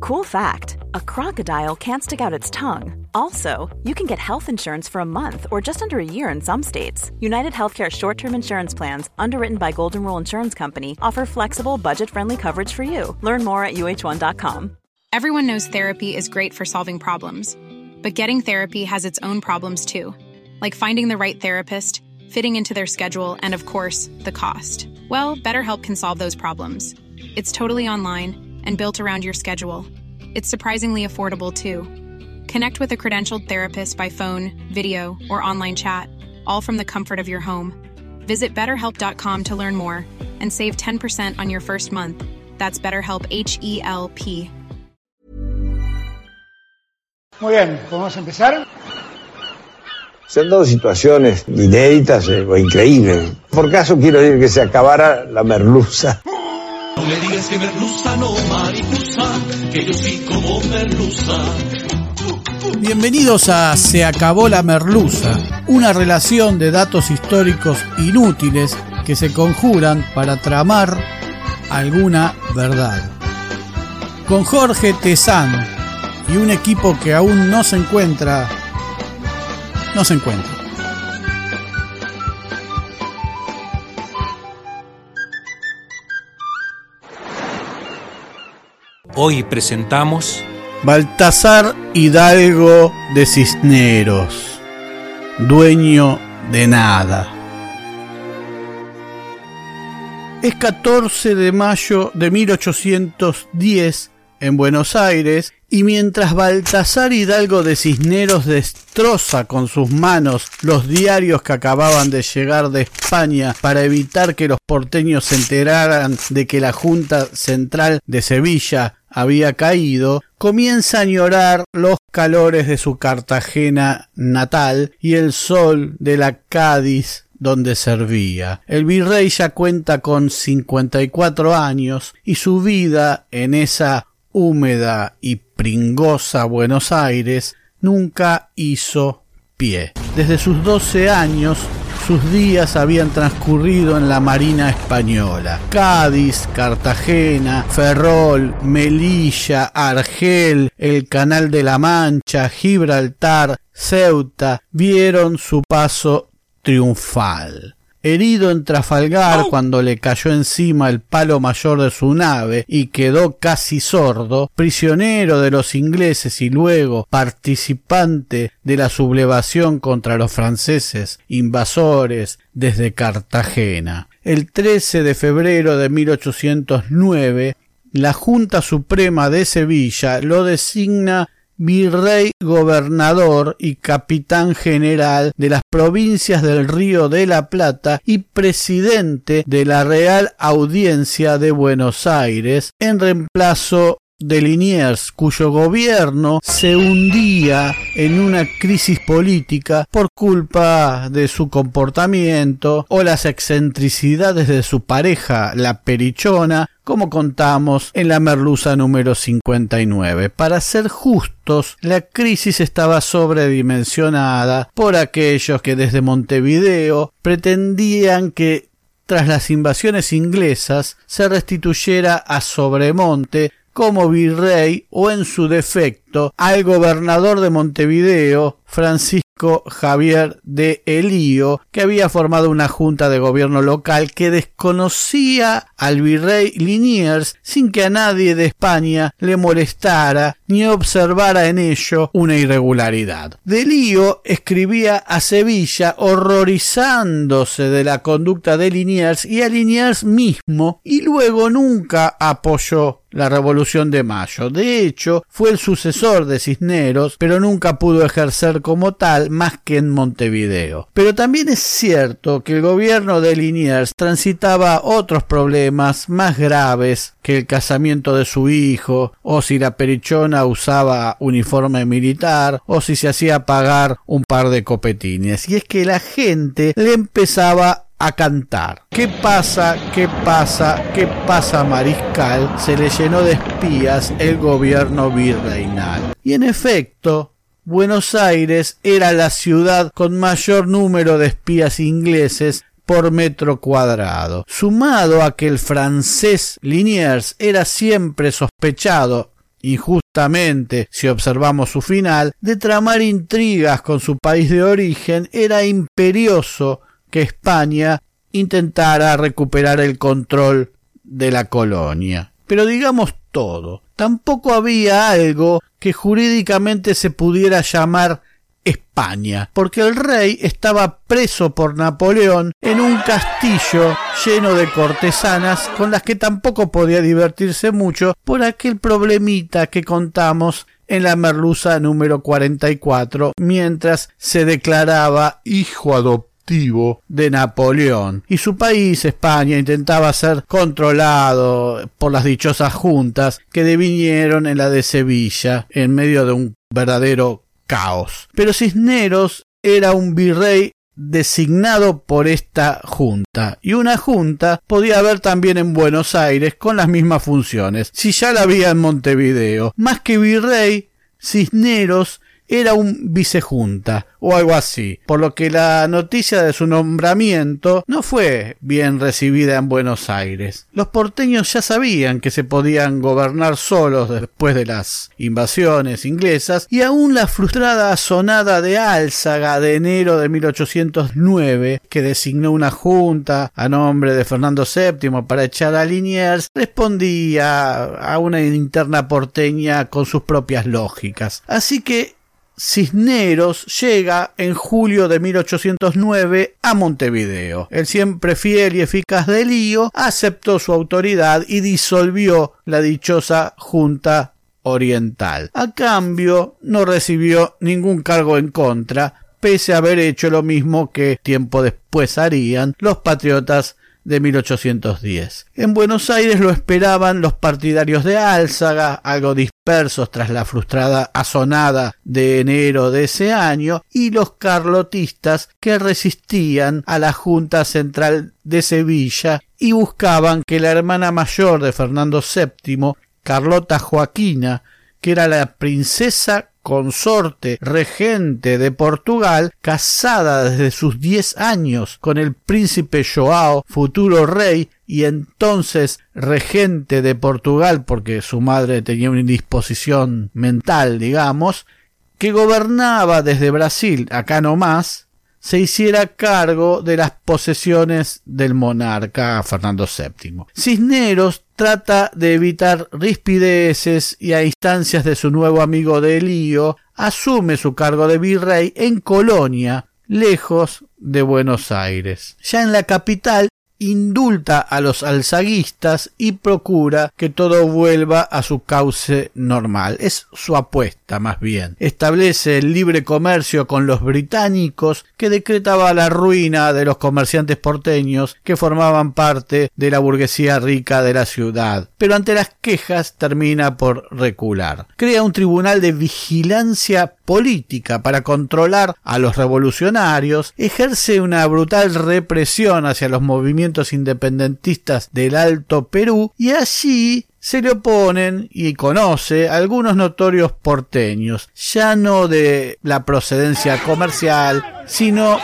Cool fact a crocodile can't stick out its tongue. Also, you can get health insurance for a month or just under a year in some states. United Healthcare short term insurance plans, underwritten by Golden Rule Insurance Company, offer flexible, budget friendly coverage for you. Learn more at uh1.com. Everyone knows therapy is great for solving problems, but getting therapy has its own problems too, like finding the right therapist, fitting into their schedule, and of course, the cost. Well, BetterHelp can solve those problems. It's totally online and built around your schedule. It's surprisingly affordable too. Connect with a credentialed therapist by phone, video, or online chat, all from the comfort of your home. Visit betterhelp.com to learn more and save 10% on your first month. That's BetterHelp H E L P. Muy bien, ¿podemos empezar? Se han dado situaciones inéditas eh, o increíbles. Por caso quiero decir que se acabara la merluza. Digas que merluza, no que yo sí como merluza. Bienvenidos a Se acabó la merluza, una relación de datos históricos inútiles que se conjuran para tramar alguna verdad. Con Jorge Tezán y un equipo que aún no se encuentra, no se encuentra. Hoy presentamos Baltasar Hidalgo de Cisneros, dueño de nada. Es 14 de mayo de 1810 en Buenos Aires y mientras Baltasar Hidalgo de Cisneros destroza con sus manos los diarios que acababan de llegar de España para evitar que los porteños se enteraran de que la Junta Central de Sevilla había caído, comienza a añorar los calores de su Cartagena natal y el sol de la Cádiz donde servía. El virrey ya cuenta con 54 años y su vida en esa húmeda y pringosa Buenos Aires nunca hizo pie. Desde sus 12 años sus días habían transcurrido en la Marina Española. Cádiz, Cartagena, Ferrol, Melilla, Argel, el Canal de la Mancha, Gibraltar, Ceuta, vieron su paso triunfal. Herido en Trafalgar cuando le cayó encima el palo mayor de su nave y quedó casi sordo, prisionero de los ingleses y luego participante de la sublevación contra los franceses invasores desde Cartagena. El 13 de febrero de 1809, la Junta Suprema de Sevilla lo designa virrey gobernador y capitán general de las provincias del Río de la Plata y presidente de la Real Audiencia de Buenos Aires en reemplazo de Liniers, cuyo gobierno se hundía en una crisis política por culpa de su comportamiento o las excentricidades de su pareja, la Perichona, como contamos en la merluza número 59. Para ser justos, la crisis estaba sobredimensionada por aquellos que desde Montevideo pretendían que tras las invasiones inglesas se restituyera a Sobremonte como virrey o en su defecto al gobernador de Montevideo, Francisco Javier de Elío, que había formado una junta de gobierno local que desconocía al virrey Liniers sin que a nadie de España le molestara ni observara en ello una irregularidad. De Lío escribía a Sevilla horrorizándose de la conducta de Liniers y a Liniers mismo y luego nunca apoyó la Revolución de Mayo. De hecho, fue el sucesor de Cisneros, pero nunca pudo ejercer como tal más que en Montevideo. Pero también es cierto que el gobierno de Liniers transitaba otros problemas más graves que el casamiento de su hijo, o si la perichona usaba uniforme militar, o si se hacía pagar un par de copetines. Y es que la gente le empezaba a cantar. ¿Qué pasa? ¿Qué pasa? ¿Qué pasa, Mariscal? Se le llenó de espías el gobierno virreinal. Y en efecto, Buenos Aires era la ciudad con mayor número de espías ingleses por metro cuadrado. Sumado a que el francés Liniers era siempre sospechado injustamente, si observamos su final, de tramar intrigas con su país de origen, era imperioso que España intentara recuperar el control de la colonia. Pero digamos todo, tampoco había algo que jurídicamente se pudiera llamar España, porque el rey estaba preso por Napoleón en un castillo lleno de cortesanas con las que tampoco podía divertirse mucho por aquel problemita que contamos en la merluza número 44 mientras se declaraba hijo adoptado de Napoleón. Y su país, España, intentaba ser controlado por las dichosas juntas que devinieron en la de Sevilla en medio de un verdadero caos. Pero Cisneros era un virrey designado por esta junta y una junta podía haber también en Buenos Aires con las mismas funciones si ya la había en Montevideo más que virrey Cisneros era un vicejunta o algo así, por lo que la noticia de su nombramiento no fue bien recibida en Buenos Aires. Los porteños ya sabían que se podían gobernar solos después de las invasiones inglesas y aún la frustrada sonada de Álzaga de enero de 1809, que designó una junta a nombre de Fernando VII para echar a Liniers, respondía a una interna porteña con sus propias lógicas. Así que Cisneros llega en julio de 1809 a Montevideo. El siempre fiel y eficaz de Lío aceptó su autoridad y disolvió la dichosa Junta Oriental. A cambio, no recibió ningún cargo en contra, pese a haber hecho lo mismo que tiempo después harían los patriotas de 1810. En Buenos Aires lo esperaban los partidarios de Álzaga, algo dispersos tras la frustrada asonada de enero de ese año, y los carlotistas que resistían a la Junta Central de Sevilla y buscaban que la hermana mayor de Fernando VII, Carlota Joaquina, que era la princesa consorte regente de Portugal, casada desde sus diez años con el príncipe Joao, futuro rey y entonces regente de Portugal porque su madre tenía una indisposición mental, digamos, que gobernaba desde Brasil, acá no más, se hiciera cargo de las posesiones del monarca Fernando VII. Cisneros trata de evitar rispideces y a instancias de su nuevo amigo de Elío, asume su cargo de virrey en Colonia, lejos de Buenos Aires. Ya en la capital indulta a los alzaguistas y procura que todo vuelva a su cauce normal. Es su apuesta más bien. Establece el libre comercio con los británicos que decretaba la ruina de los comerciantes porteños que formaban parte de la burguesía rica de la ciudad. Pero ante las quejas termina por recular. Crea un tribunal de vigilancia política para controlar a los revolucionarios, ejerce una brutal represión hacia los movimientos independentistas del Alto Perú y allí se le oponen y conoce algunos notorios porteños, ya no de la procedencia comercial, sino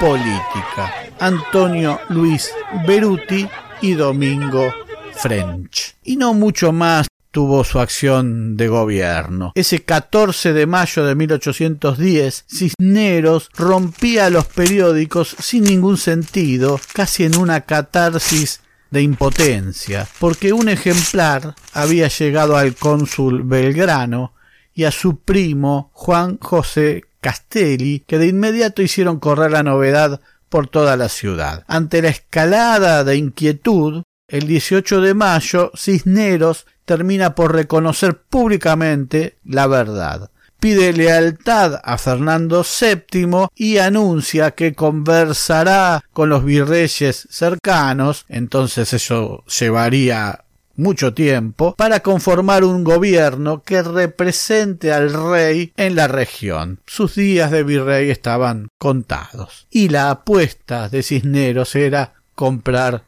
política. Antonio Luis Beruti y Domingo French. Y no mucho más tuvo su acción de gobierno. Ese 14 de mayo de 1810, Cisneros rompía los periódicos sin ningún sentido, casi en una catarsis de impotencia, porque un ejemplar había llegado al cónsul Belgrano y a su primo Juan José Castelli, que de inmediato hicieron correr la novedad por toda la ciudad. Ante la escalada de inquietud, el 18 de mayo Cisneros termina por reconocer públicamente la verdad. Pide lealtad a Fernando VII y anuncia que conversará con los virreyes cercanos, entonces eso llevaría mucho tiempo para conformar un gobierno que represente al rey en la región. Sus días de virrey estaban contados y la apuesta de Cisneros era comprar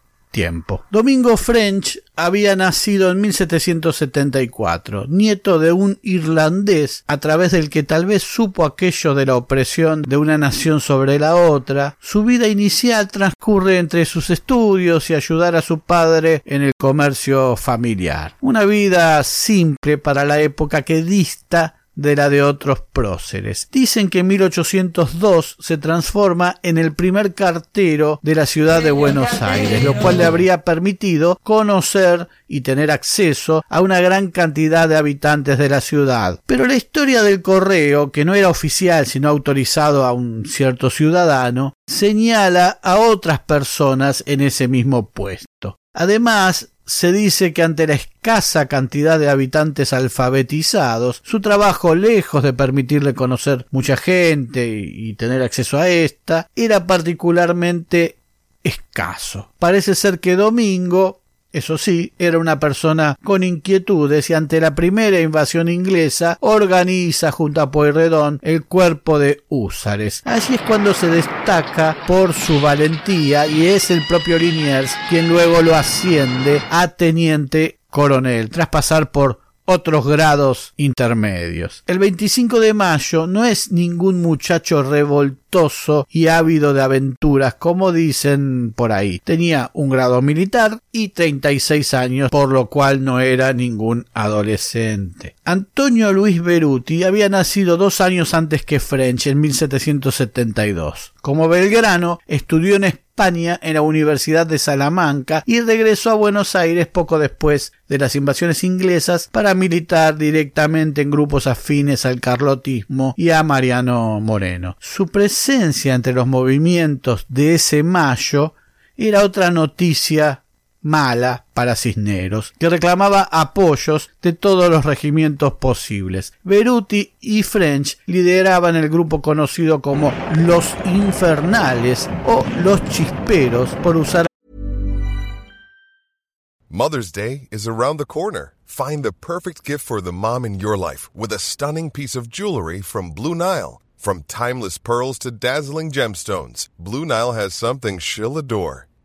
Domingo French había nacido en 1774, nieto de un irlandés a través del que tal vez supo aquello de la opresión de una nación sobre la otra. Su vida inicial transcurre entre sus estudios y ayudar a su padre en el comercio familiar. Una vida simple para la época que dista de la de otros próceres. Dicen que en 1802 se transforma en el primer cartero de la ciudad de Buenos Aires, lo cual le habría permitido conocer y tener acceso a una gran cantidad de habitantes de la ciudad. Pero la historia del correo, que no era oficial sino autorizado a un cierto ciudadano, señala a otras personas en ese mismo puesto. Además, se dice que ante la escasa cantidad de habitantes alfabetizados, su trabajo, lejos de permitirle conocer mucha gente y, tener acceso a esta, era particularmente escaso. Parece ser que Domingo eso sí, era una persona con inquietudes y ante la primera invasión inglesa organiza junto a Pueyrredón el cuerpo de húsares. Así es cuando se destaca por su valentía y es el propio Liniers quien luego lo asciende a teniente coronel tras pasar por otros grados intermedios. El 25 de mayo no es ningún muchacho revoltoso y ávido de aventuras como dicen por ahí. Tenía un grado militar y 36 años, por lo cual no era ningún adolescente. Antonio Luis Beruti había nacido dos años antes que French en 1772. Como Belgrano, estudió en España en la Universidad de Salamanca y regresó a Buenos Aires poco después de las invasiones inglesas para militar directamente en grupos afines al carlotismo y a Mariano Moreno. Su presencia entre los movimientos de ese mayo era otra noticia mala para Cisneros, que reclamaba apoyos de todos los regimientos posibles. Beruti y French lideraban el grupo conocido como los Infernales o los Chisperos por usar Mother's Day is around the corner. Find the perfect gift for the mom in your life with a stunning piece of jewelry from Blue Nile. From timeless pearls to dazzling gemstones, Blue Nile has something she'll adore.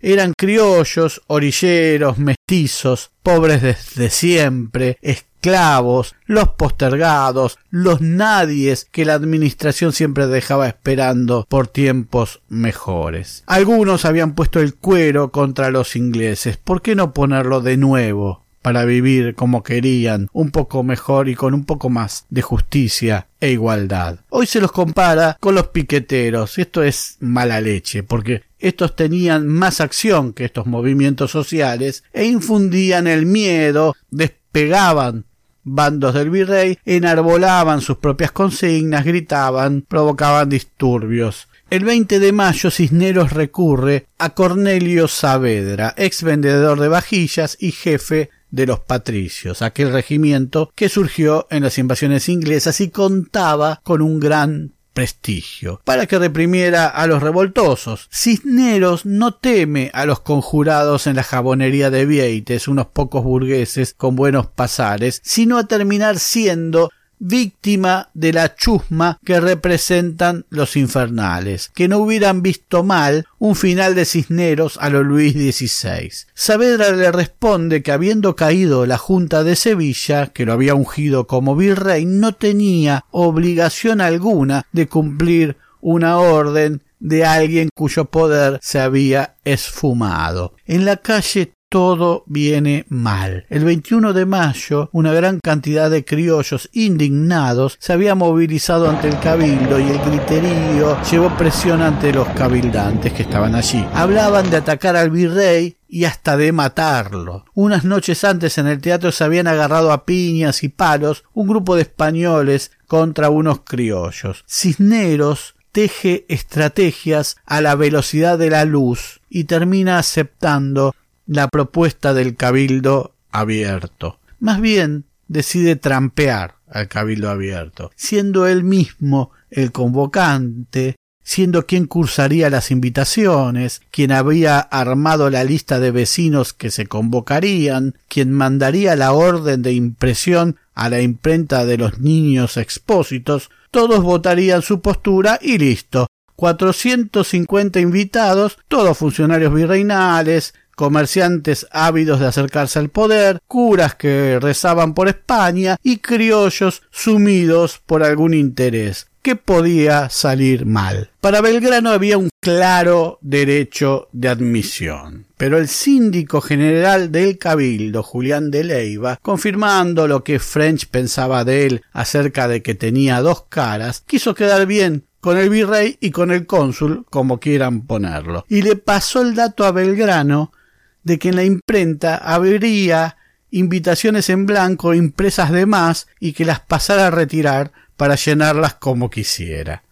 Eran criollos, orilleros, mestizos, pobres desde siempre, esclavos, los postergados, los nadies que la administración siempre dejaba esperando por tiempos mejores. Algunos habían puesto el cuero contra los ingleses. ¿Por qué no ponerlo de nuevo? Para vivir como querían, un poco mejor y con un poco más de justicia e igualdad. Hoy se los compara con los piqueteros. Esto es mala leche, porque estos tenían más acción que estos movimientos sociales e infundían el miedo, despegaban bandos del virrey, enarbolaban sus propias consignas, gritaban, provocaban disturbios. El 20 de mayo Cisneros recurre a Cornelio Saavedra, ex vendedor de vajillas y jefe de los patricios, aquel regimiento que surgió en las invasiones inglesas y contaba con un gran prestigio, para que reprimiera a los revoltosos. Cisneros no teme a los conjurados en la jabonería de Vieites, unos pocos burgueses con buenos pasares, sino a terminar siendo víctima de la chusma que representan los infernales, que no hubieran visto mal un final de Cisneros a lo Luis XVI. Saavedra le responde que habiendo caído la Junta de Sevilla, que lo había ungido como virrey, no tenía obligación alguna de cumplir una orden de alguien cuyo poder se había esfumado. En la calle todo viene mal. El 21 de mayo, una gran cantidad de criollos indignados se había movilizado ante el cabildo y el griterío llevó presión ante los cabildantes que estaban allí. Hablaban de atacar al virrey y hasta de matarlo. Unas noches antes en el teatro se habían agarrado a piñas y palos un grupo de españoles contra unos criollos. Cisneros teje estrategias a la velocidad de la luz y termina aceptando la propuesta del cabildo abierto. Más bien decide trampear al cabildo abierto, siendo él mismo el convocante, siendo quien cursaría las invitaciones, quien había armado la lista de vecinos que se convocarían, quien mandaría la orden de impresión a la imprenta de los niños expósitos, todos votarían su postura y listo. 450 invitados, todos funcionarios virreinales, comerciantes ávidos de acercarse al poder, curas que rezaban por España y criollos sumidos por algún interés. que podía salir mal? Para Belgrano había un claro derecho de admisión. Pero el síndico general del Cabildo, Julián de Leiva, confirmando lo que French pensaba de él acerca de que tenía dos caras, quiso quedar bien con el virrey y con el cónsul, como quieran ponerlo, y le pasó el dato a Belgrano de que en la imprenta habría invitaciones en blanco impresas de más y que las pasara a retirar para llenarlas como quisiera.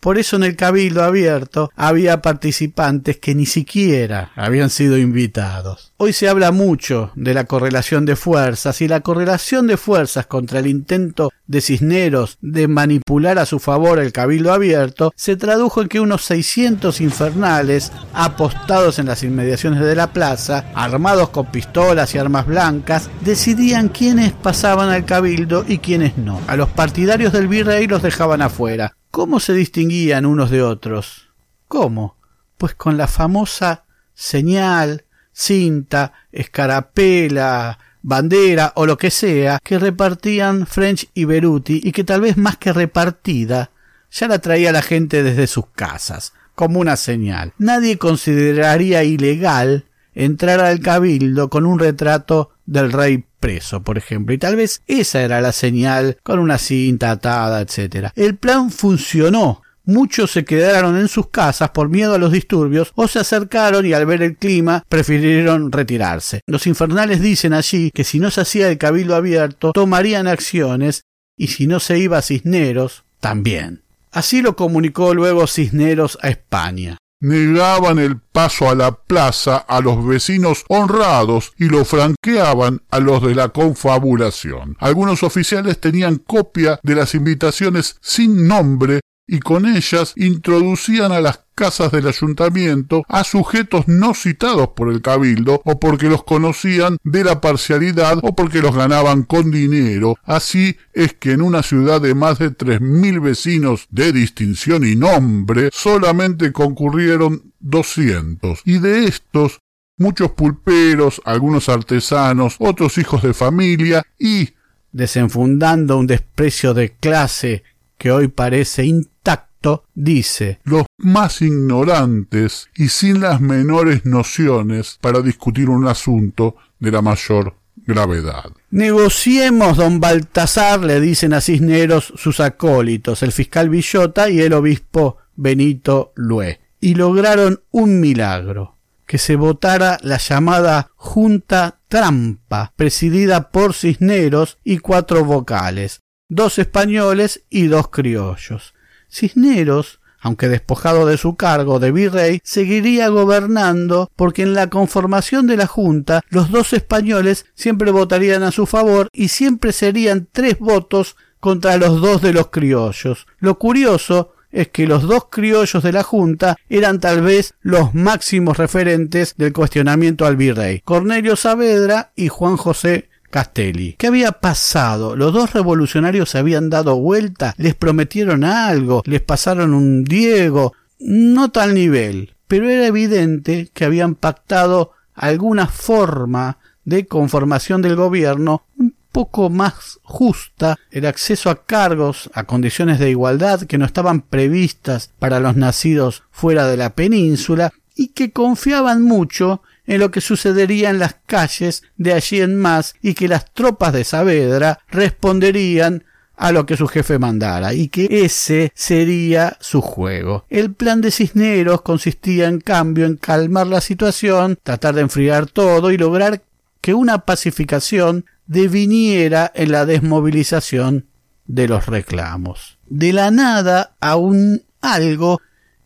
Por eso en el cabildo abierto había participantes que ni siquiera habían sido invitados. Hoy se habla mucho de la correlación de fuerzas y la correlación de fuerzas contra el intento de Cisneros de manipular a su favor el cabildo abierto se tradujo en que unos 600 infernales apostados en las inmediaciones de la plaza, armados con pistolas y armas blancas, decidían quiénes pasaban al cabildo y quiénes no. A los partidarios del virrey los dejaban afuera, ¿Cómo se distinguían unos de otros? ¿Cómo? Pues con la famosa señal, cinta, escarapela, bandera o lo que sea que repartían French y Beruti y que tal vez más que repartida ya la traía la gente desde sus casas, como una señal. Nadie consideraría ilegal entrar al cabildo con un retrato del rey preso, por ejemplo. Y tal vez esa era la señal con una cinta atada, etc. El plan funcionó. Muchos se quedaron en sus casas por miedo a los disturbios o se acercaron y al ver el clima prefirieron retirarse. Los infernales dicen allí que si no se hacía el cabildo abierto tomarían acciones y si no se iba a Cisneros también. Así lo comunicó luego Cisneros a España negaban el paso a la plaza a los vecinos honrados y lo franqueaban a los de la confabulación. Algunos oficiales tenían copia de las invitaciones sin nombre y con ellas introducían a las casas del ayuntamiento a sujetos no citados por el cabildo o porque los conocían de la parcialidad o porque los ganaban con dinero. Así es que en una ciudad de más de tres mil vecinos de distinción y nombre solamente concurrieron doscientos y de estos muchos pulperos, algunos artesanos, otros hijos de familia y desenfundando un desprecio de clase que hoy parece intacto, dice los más ignorantes y sin las menores nociones para discutir un asunto de la mayor gravedad. Negociemos, don Baltasar, le dicen a Cisneros sus acólitos, el fiscal Villota y el obispo Benito Lué, y lograron un milagro que se votara la llamada Junta Trampa, presidida por Cisneros y cuatro vocales, dos españoles y dos criollos. Cisneros, aunque despojado de su cargo de virrey, seguiría gobernando porque en la conformación de la Junta los dos españoles siempre votarían a su favor y siempre serían tres votos contra los dos de los criollos. Lo curioso es que los dos criollos de la Junta eran tal vez los máximos referentes del cuestionamiento al virrey, Cornelio Saavedra y Juan José Castelli. ¿Qué había pasado? Los dos revolucionarios se habían dado vuelta, les prometieron algo, les pasaron un Diego, no tal nivel, pero era evidente que habían pactado alguna forma de conformación del gobierno un poco más justa, el acceso a cargos, a condiciones de igualdad que no estaban previstas para los nacidos fuera de la península y que confiaban mucho en lo que sucedería en las calles de allí en más y que las tropas de Saavedra responderían a lo que su jefe mandara y que ese sería su juego. El plan de Cisneros consistía en cambio en calmar la situación, tratar de enfriar todo y lograr que una pacificación deviniera en la desmovilización de los reclamos. De la nada a un algo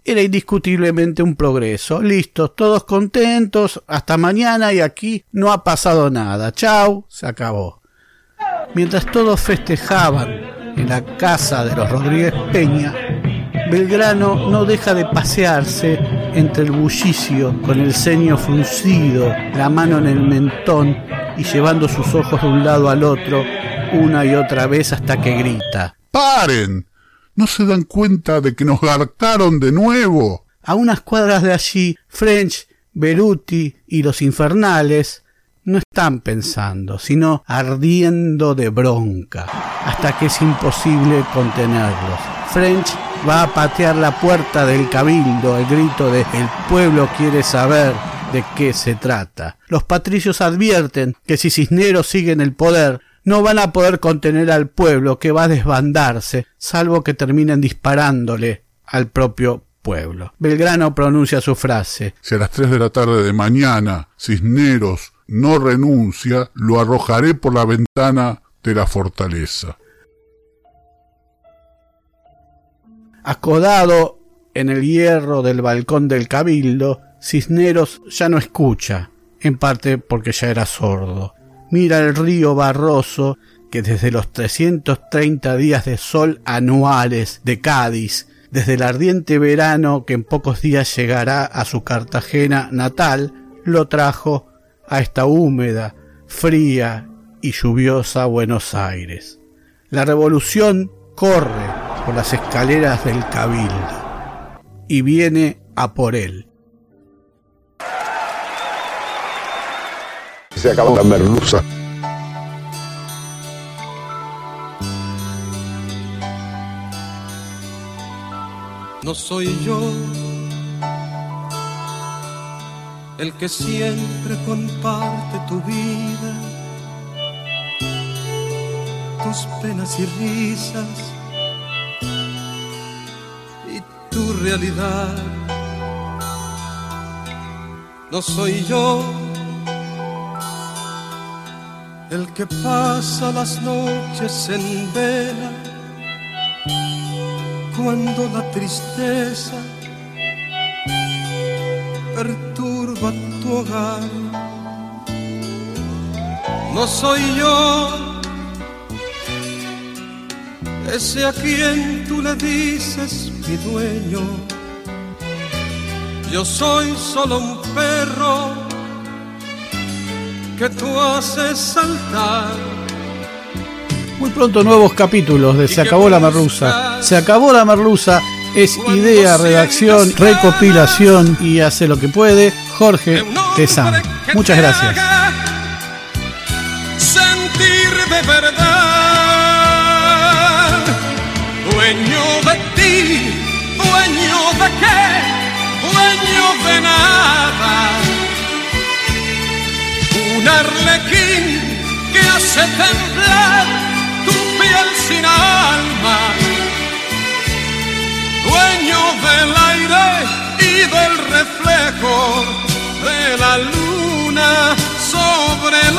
era indiscutiblemente un progreso. Listos, todos contentos, hasta mañana y aquí no ha pasado nada. Chau, se acabó. Mientras todos festejaban en la casa de los Rodríguez Peña, Belgrano no deja de pasearse entre el bullicio con el ceño fruncido, la mano en el mentón y llevando sus ojos de un lado al otro una y otra vez hasta que grita. ¡Paren! ¿No se dan cuenta de que nos garcaron de nuevo? A unas cuadras de allí, French, Beruti y los infernales no están pensando, sino ardiendo de bronca, hasta que es imposible contenerlos. French va a patear la puerta del cabildo, el grito de el pueblo quiere saber de qué se trata. Los patricios advierten que si Cisneros sigue en el poder, no van a poder contener al pueblo que va a desbandarse, salvo que terminen disparándole al propio pueblo. Belgrano pronuncia su frase. Si a las tres de la tarde de mañana Cisneros no renuncia, lo arrojaré por la ventana de la fortaleza. Acodado en el hierro del balcón del cabildo, Cisneros ya no escucha, en parte porque ya era sordo. Mira el río Barroso que desde los 330 días de sol anuales de Cádiz, desde el ardiente verano que en pocos días llegará a su Cartagena natal, lo trajo a esta húmeda, fría y lluviosa Buenos Aires. La revolución corre por las escaleras del cabildo y viene a por él. Se acabó la. No soy yo el que siempre comparte tu vida, tus penas y risas y tu realidad. No soy yo el que pasa las noches en vela cuando la tristeza perturba tu hogar. No soy yo ese a quien tú le dices mi dueño. Yo soy solo un perro que tú haces saltar. Muy pronto nuevos capítulos de Se acabó la merluza. Se acabó la merluza es idea, redacción, recopilación y hace lo que puede Jorge Tezán. Muchas gracias. Sentir de verdad, dueño de ti, dueño de qué, dueño de nada. Hace temblar tu piel sin alma. Dueño del aire y del reflejo de la luna sobre el